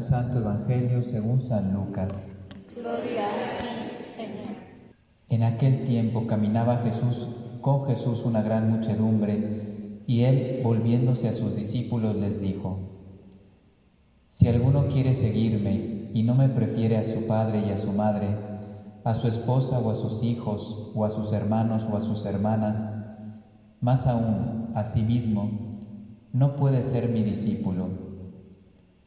Santo Evangelio según San Lucas. Gloria a ti, Señor. En aquel tiempo caminaba Jesús con Jesús una gran muchedumbre, y él, volviéndose a sus discípulos, les dijo, Si alguno quiere seguirme y no me prefiere a su padre y a su madre, a su esposa o a sus hijos, o a sus hermanos o a sus hermanas, más aún a sí mismo, no puede ser mi discípulo.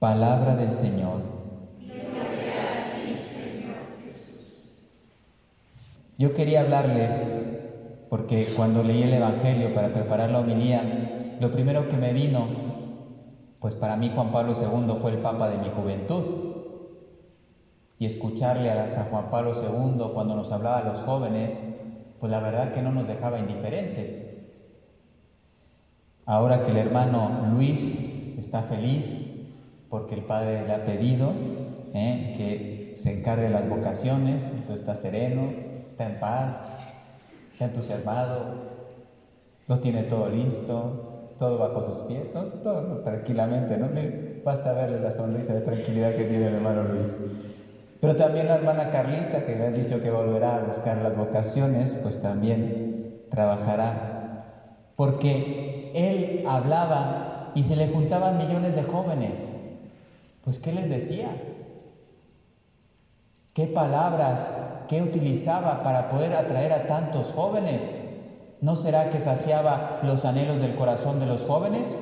Palabra del Señor. Yo quería hablarles, porque cuando leí el Evangelio para preparar la homilía, lo primero que me vino, pues para mí Juan Pablo II fue el Papa de mi juventud. Y escucharle a San Juan Pablo II cuando nos hablaba a los jóvenes, pues la verdad que no nos dejaba indiferentes. Ahora que el hermano Luis está feliz, porque el Padre le ha pedido ¿eh? que se encargue de las vocaciones, entonces está sereno, está en paz, está entusiasmado, lo tiene todo listo, todo bajo sus pies, todo tranquilamente, ¿no? Basta verle la sonrisa de tranquilidad que tiene el hermano Luis. Pero también la hermana Carlita, que le ha dicho que volverá a buscar las vocaciones, pues también trabajará. Porque él hablaba y se le juntaban millones de jóvenes pues ¿qué les decía? ¿Qué palabras, qué utilizaba para poder atraer a tantos jóvenes? ¿No será que saciaba los anhelos del corazón de los jóvenes?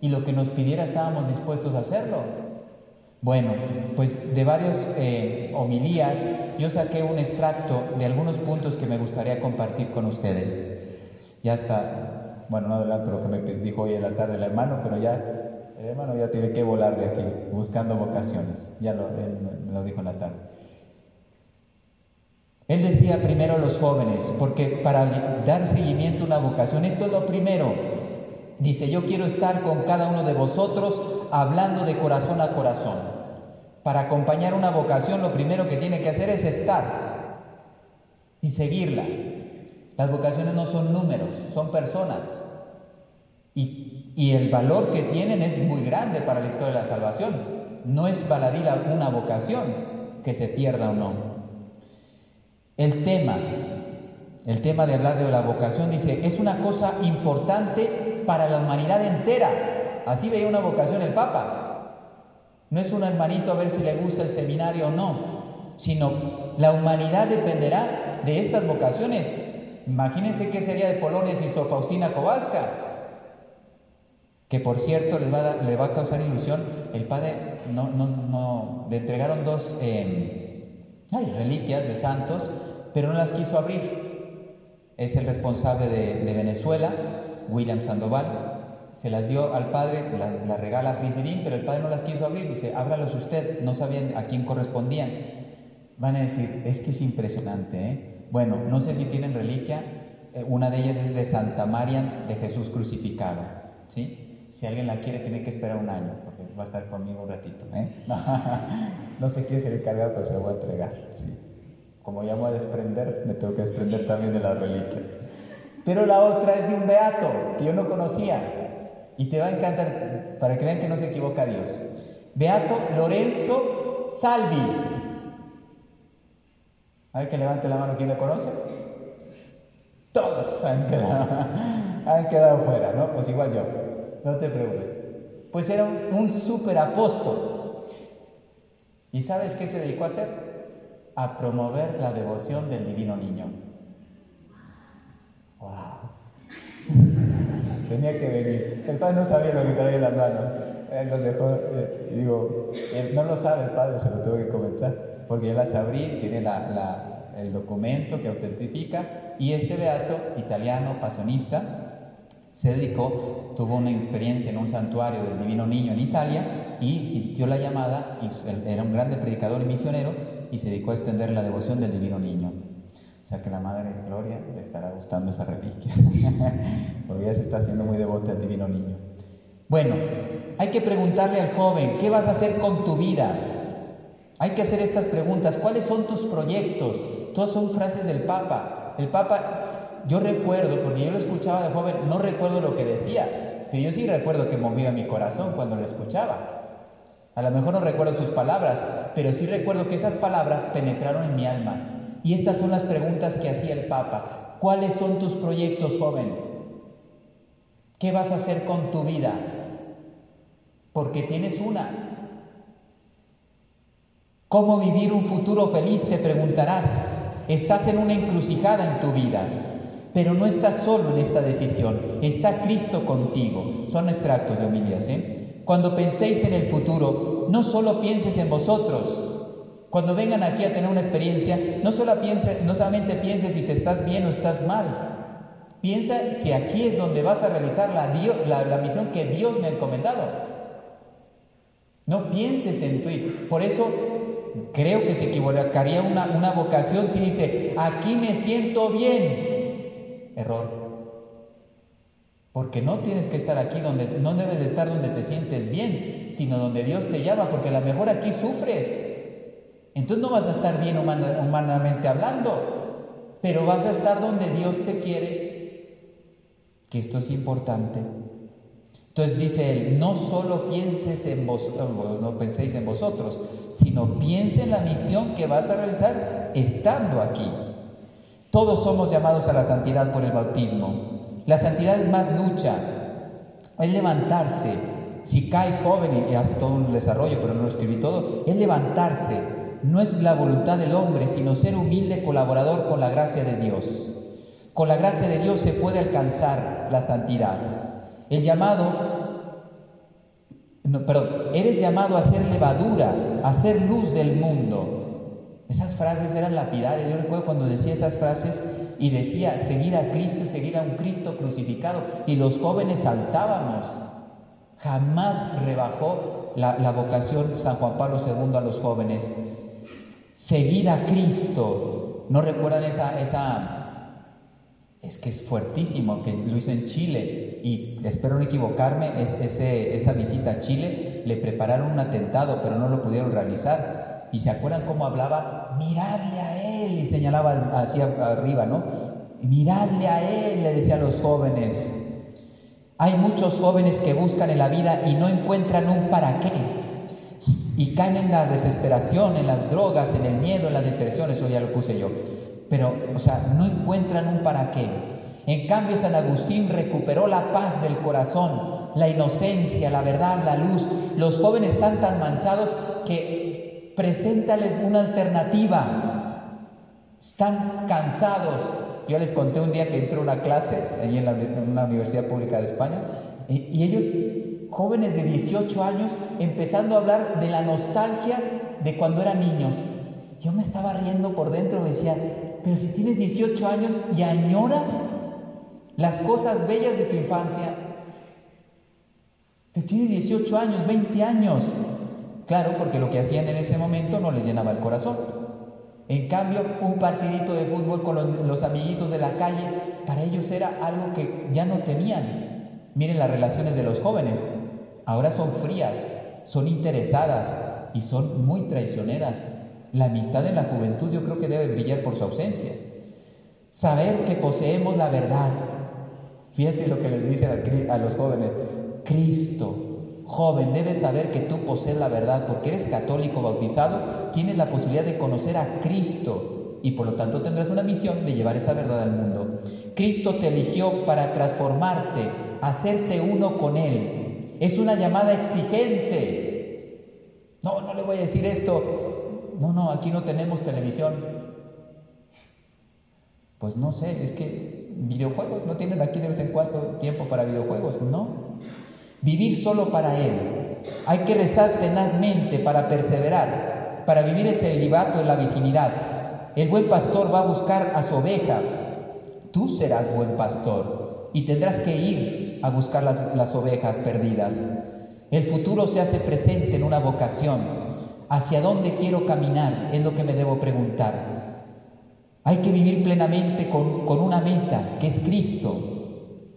Y lo que nos pidiera estábamos dispuestos a hacerlo. Bueno, pues de varias eh, homilías yo saqué un extracto de algunos puntos que me gustaría compartir con ustedes. Ya está, bueno, no adelanto lo que me dijo hoy en la tarde el hermano, pero ya el hermano ya tiene que volar de aquí, buscando vocaciones. Ya lo, él lo dijo tarde. Él decía primero a los jóvenes, porque para dar seguimiento a una vocación, esto es lo primero. Dice, yo quiero estar con cada uno de vosotros hablando de corazón a corazón. Para acompañar una vocación, lo primero que tiene que hacer es estar y seguirla. Las vocaciones no son números, son personas. Y y el valor que tienen es muy grande para la historia de la salvación. No es baladí una vocación que se pierda o no. El tema, el tema de hablar de la vocación dice, es una cosa importante para la humanidad entera. Así veía una vocación el Papa. No es un hermanito a ver si le gusta el seminario o no, sino la humanidad dependerá de estas vocaciones. Imagínense qué sería de Polonia sin Sor Faustina Kowalska que por cierto les va a, va a causar ilusión, el padre no, no, no, le entregaron dos em, reliquias de santos, pero no las quiso abrir. Es el responsable de, Venezuela, William Sandoval, se las dio al padre, las, regala a Friserín, pero el padre no las quiso abrir, dice, ábralos usted, no sabían a quién correspondían. Van a decir, es que es impresionante, ¿eh? Bueno, no sé si tienen reliquia, eh, una de ellas es de Santa María de Jesús crucificado, ¿sí? Si alguien la quiere, tiene que esperar un año, porque va a estar conmigo un ratito. ¿eh? no se quiere ser encargado, pero se lo voy a entregar. Como ya voy a desprender, me tengo que desprender también de la reliquia. Pero la otra es de un beato que yo no conocía. Y te va a encantar, para que vean que no se equivoca Dios. Beato Lorenzo Salvi. A ver que levante la mano quien lo conoce. Todos han quedado, han quedado fuera, ¿no? Pues igual yo. No te preocupes. Pues era un, un super apóstol. ¿Y sabes qué se dedicó a hacer? A promover la devoción del divino niño. ¡Wow! Tenía que venir. El padre no sabía lo que traía en las manos. Él nos dejó, eh, digo, él no lo sabe el padre, se lo tengo que comentar, porque él las abrí, tiene la, la, el documento que autentifica, y este beato, italiano, pasonista, se dedicó, tuvo una experiencia en un santuario del Divino Niño en Italia y sintió la llamada, era un grande predicador y misionero, y se dedicó a extender la devoción del Divino Niño. O sea que la Madre Gloria le estará gustando esa reliquia, porque se está haciendo muy devota al Divino Niño. Bueno, hay que preguntarle al joven, ¿qué vas a hacer con tu vida? Hay que hacer estas preguntas, ¿cuáles son tus proyectos? Todas son frases del Papa. El Papa, yo recuerdo, porque yo lo escuchaba de joven, no recuerdo lo que decía, pero yo sí recuerdo que movía mi corazón cuando lo escuchaba. A lo mejor no recuerdo sus palabras, pero sí recuerdo que esas palabras penetraron en mi alma y estas son las preguntas que hacía el Papa. ¿Cuáles son tus proyectos, joven? ¿Qué vas a hacer con tu vida? Porque tienes una. ¿Cómo vivir un futuro feliz? Te preguntarás. Estás en una encrucijada en tu vida, pero no estás solo en esta decisión. Está Cristo contigo. Son extractos de homilías. ¿eh? Cuando penséis en el futuro, no solo pienses en vosotros, cuando vengan aquí a tener una experiencia, no, solo piense, no solamente pienses si te estás bien o estás mal. Piensa si aquí es donde vas a realizar la, misión que Dios me ha encomendado. No pienses en tu... Por eso creo que se equivocaría una, una vocación si dice, aquí me siento bien. Error. Porque no tienes que estar aquí donde, no debes de estar donde te sientes bien, sino donde Dios te llama, porque a lo mejor aquí sufres. Entonces no vas a estar bien humanamente hablando, pero vas a estar donde Dios te quiere, que esto es importante. Entonces dice él, no solo pienses en vos, no en vosotros, sino piense en la misión que vas a realizar estando aquí. Todos somos llamados a la santidad por el bautismo. La santidad es más lucha, es levantarse. Si caes joven y hace todo un desarrollo, pero no lo escribí todo, es levantarse, no es la voluntad del hombre, sino ser humilde colaborador con la gracia de Dios. Con la gracia de Dios se puede alcanzar la santidad. El llamado, perdón, eres llamado a ser levadura, a ser luz del mundo. Esas frases eran lapidarias. Yo recuerdo cuando decía esas frases y decía seguir a Cristo, seguir a un Cristo crucificado. Y los jóvenes saltábamos. Jamás rebajó la, la vocación San Juan Pablo II a los jóvenes seguir a Cristo. ¿No recuerdan esa, esa, es que es fuertísimo, que lo hizo en Chile y espero no equivocarme, es, ese, esa visita a Chile le prepararon un atentado, pero no lo pudieron realizar. Y se acuerdan cómo hablaba, miradle a él, y señalaba hacia arriba, ¿no? Miradle a él, le decía a los jóvenes. Hay muchos jóvenes que buscan en la vida y no encuentran un para qué y caen en la desesperación, en las drogas, en el miedo, en la depresión, eso ya lo puse yo. Pero, o sea, no encuentran un para qué. En cambio, San Agustín recuperó la paz del corazón, la inocencia, la verdad, la luz. Los jóvenes están tan manchados que preséntales una alternativa. Están cansados. Yo les conté un día que entré a una clase, allí en, la, una universidad pública de España, y, y ellos jóvenes de 18 años empezando a hablar de la nostalgia de cuando eran niños. Yo me estaba riendo por dentro, decía, pero si tienes 18 años y añoras las cosas bellas de tu infancia, que tienes 18 años, 20 años. Claro, porque lo que hacían en ese momento no les llenaba el corazón. En cambio, un partidito de fútbol con los, amiguitos de la calle, para ellos era algo que ya no tenían. Miren las relaciones de los jóvenes ahora son frías, son interesadas y son muy traicioneras. La amistad en la juventud yo creo que debe brillar por su ausencia. Saber que poseemos la verdad. Fíjate lo que les dice a, los jóvenes. Cristo, joven, debes saber que tú posees la verdad porque eres católico bautizado, tienes la posibilidad de conocer a Cristo y por lo tanto tendrás una misión de llevar esa verdad al mundo. Cristo te eligió para transformarte, hacerte uno con Él, Es una llamada exigente. No, no le voy a decir esto. No, no, aquí no tenemos televisión. Pues no sé, es que videojuegos, no tienen aquí de vez en cuando tiempo para videojuegos, no. Vivir solo para Él. Hay que rezar tenazmente para perseverar, para vivir el celibato en la virginidad. El buen pastor va a buscar a su oveja. Tú serás buen pastor y tendrás que ir a buscar las, las ovejas perdidas. El futuro se hace presente en una vocación. ¿Hacia dónde quiero caminar? Es lo que me debo preguntar. Hay que vivir plenamente con, con una meta, que es Cristo.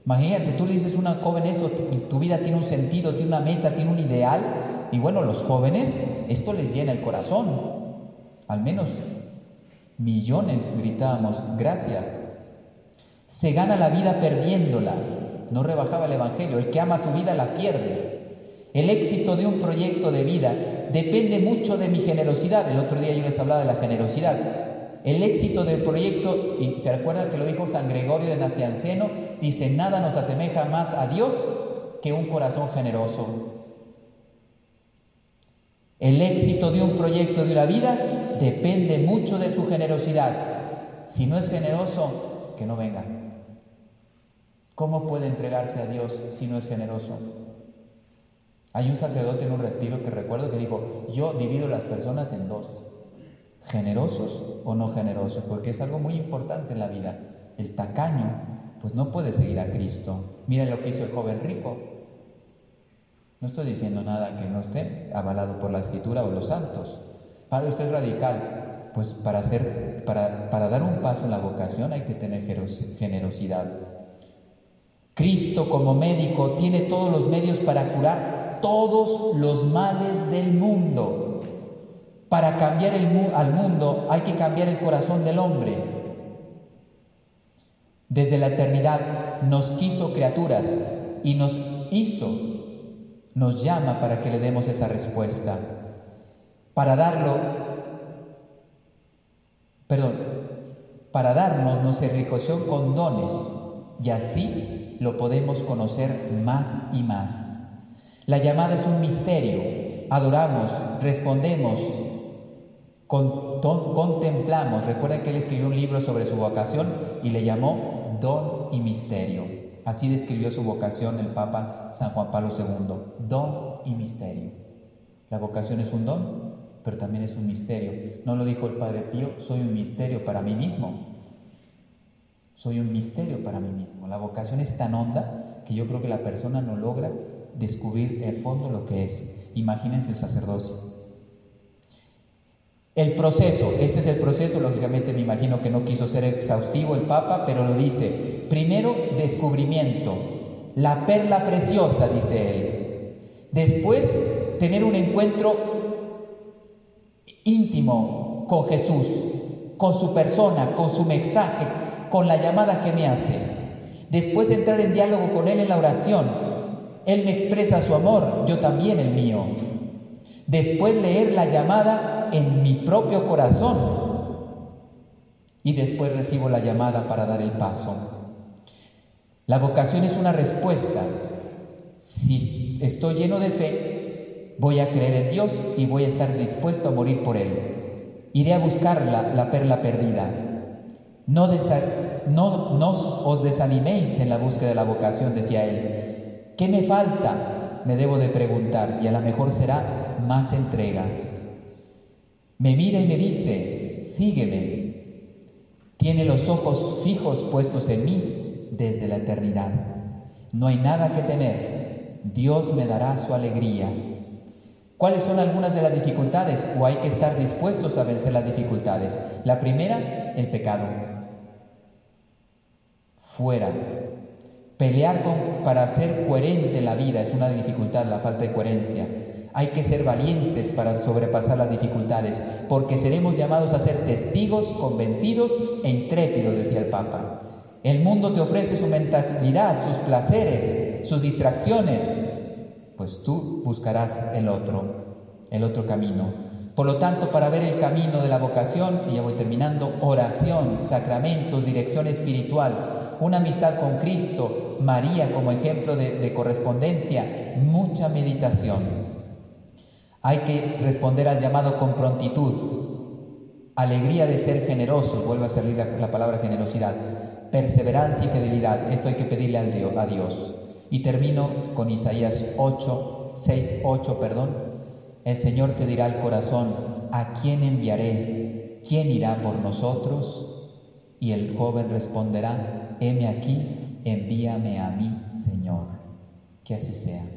Imagínate, tú le dices a una joven eso, tu vida tiene un sentido, tiene una meta, tiene un ideal. Y bueno, los jóvenes, esto les llena el corazón. Al menos millones gritábamos, gracias. Se gana la vida perdiéndola. No rebajaba el Evangelio. El que ama su vida la pierde. El éxito de un proyecto de vida depende mucho de mi generosidad. El otro día yo les hablaba de la generosidad. El éxito del proyecto, y se recuerda que lo dijo San Gregorio de Nacianceno, dice, nada nos asemeja más a Dios que un corazón generoso. El éxito de un proyecto de una vida depende mucho de su generosidad. Si no es generoso, que no venga. ¿Cómo puede entregarse a Dios si no es generoso? Hay un sacerdote en un retiro que recuerdo que dijo, yo divido las personas en dos, generosos o no generosos, porque es algo muy importante en la vida. El tacaño, pues no puede seguir a Cristo. Miren lo que hizo el joven rico. No estoy diciendo nada que no esté avalado por la escritura o los santos. Padre, usted es radical. Pues para, hacer, para, para dar un paso en la vocación hay que tener generosidad. Cristo como médico tiene todos los medios para curar todos los males del mundo. Para cambiar el, al mundo hay que cambiar el corazón del hombre. Desde la eternidad nos quiso criaturas y nos hizo, nos llama para que le demos esa respuesta. Para darlo, perdón, para darnos nos enriqueció con dones y así lo podemos conocer más y más. La llamada es un misterio. Adoramos, respondemos, contemplamos. Recuerden que él escribió un libro sobre su vocación y le llamó don y misterio. Así describió su vocación el Papa San Juan Pablo II. Don y misterio. La vocación es un don, pero también es un misterio. No lo dijo el Padre Pío, soy un misterio para mí mismo. Soy un misterio para mí mismo. La vocación es tan honda que yo creo que la persona no logra descubrir el fondo lo que es. Imagínense el sacerdocio. El proceso, este es el proceso, lógicamente me imagino que no quiso ser exhaustivo el Papa, pero lo dice. Primero, descubrimiento, la perla preciosa, dice él. Después, tener un encuentro íntimo con Jesús, con su persona, con su mensaje, con la llamada que me hace. Después entrar en diálogo con Él en la oración. Él me expresa su amor, yo también el mío. Después leer la llamada en mi propio corazón. Y después recibo la llamada para dar el paso. La vocación es una respuesta. Si estoy lleno de fe, voy a creer en Dios y voy a estar dispuesto a morir por Él. Iré a buscar la, la perla perdida. No, no, no os desaniméis en la búsqueda de la vocación, decía él. ¿Qué me falta? Me debo de preguntar y a lo mejor será más entrega. Me mira y me dice, sígueme. Tiene los ojos fijos puestos en mí desde la eternidad. No hay nada que temer. Dios me dará su alegría. ¿Cuáles son algunas de las dificultades? O hay que estar dispuestos a vencer las dificultades. La primera, el pecado. Fuera. Pelear para ser coherente la vida es una dificultad, la falta de coherencia. Hay que ser valientes para sobrepasar las dificultades, porque seremos llamados a ser testigos, convencidos e intrépidos, decía el Papa. El mundo te ofrece su mentalidad, sus placeres, sus distracciones, pues tú buscarás el otro, el otro camino. Por lo tanto, para ver el camino de la vocación, y ya voy terminando, oración, sacramentos, dirección espiritual, una amistad con Cristo, María como ejemplo de, de correspondencia, mucha meditación. Hay que responder al llamado con prontitud, alegría de ser generosos, vuelvo a salir la, la palabra generosidad, perseverancia y fidelidad, esto hay que pedirle a Dios. Y termino con Isaías 8, 6, 8, perdón. El Señor te dirá al corazón, ¿a quién enviaré? ¿Quién irá por nosotros? Y el joven responderá, heme aquí, envíame a mí, Señor. Que así sea.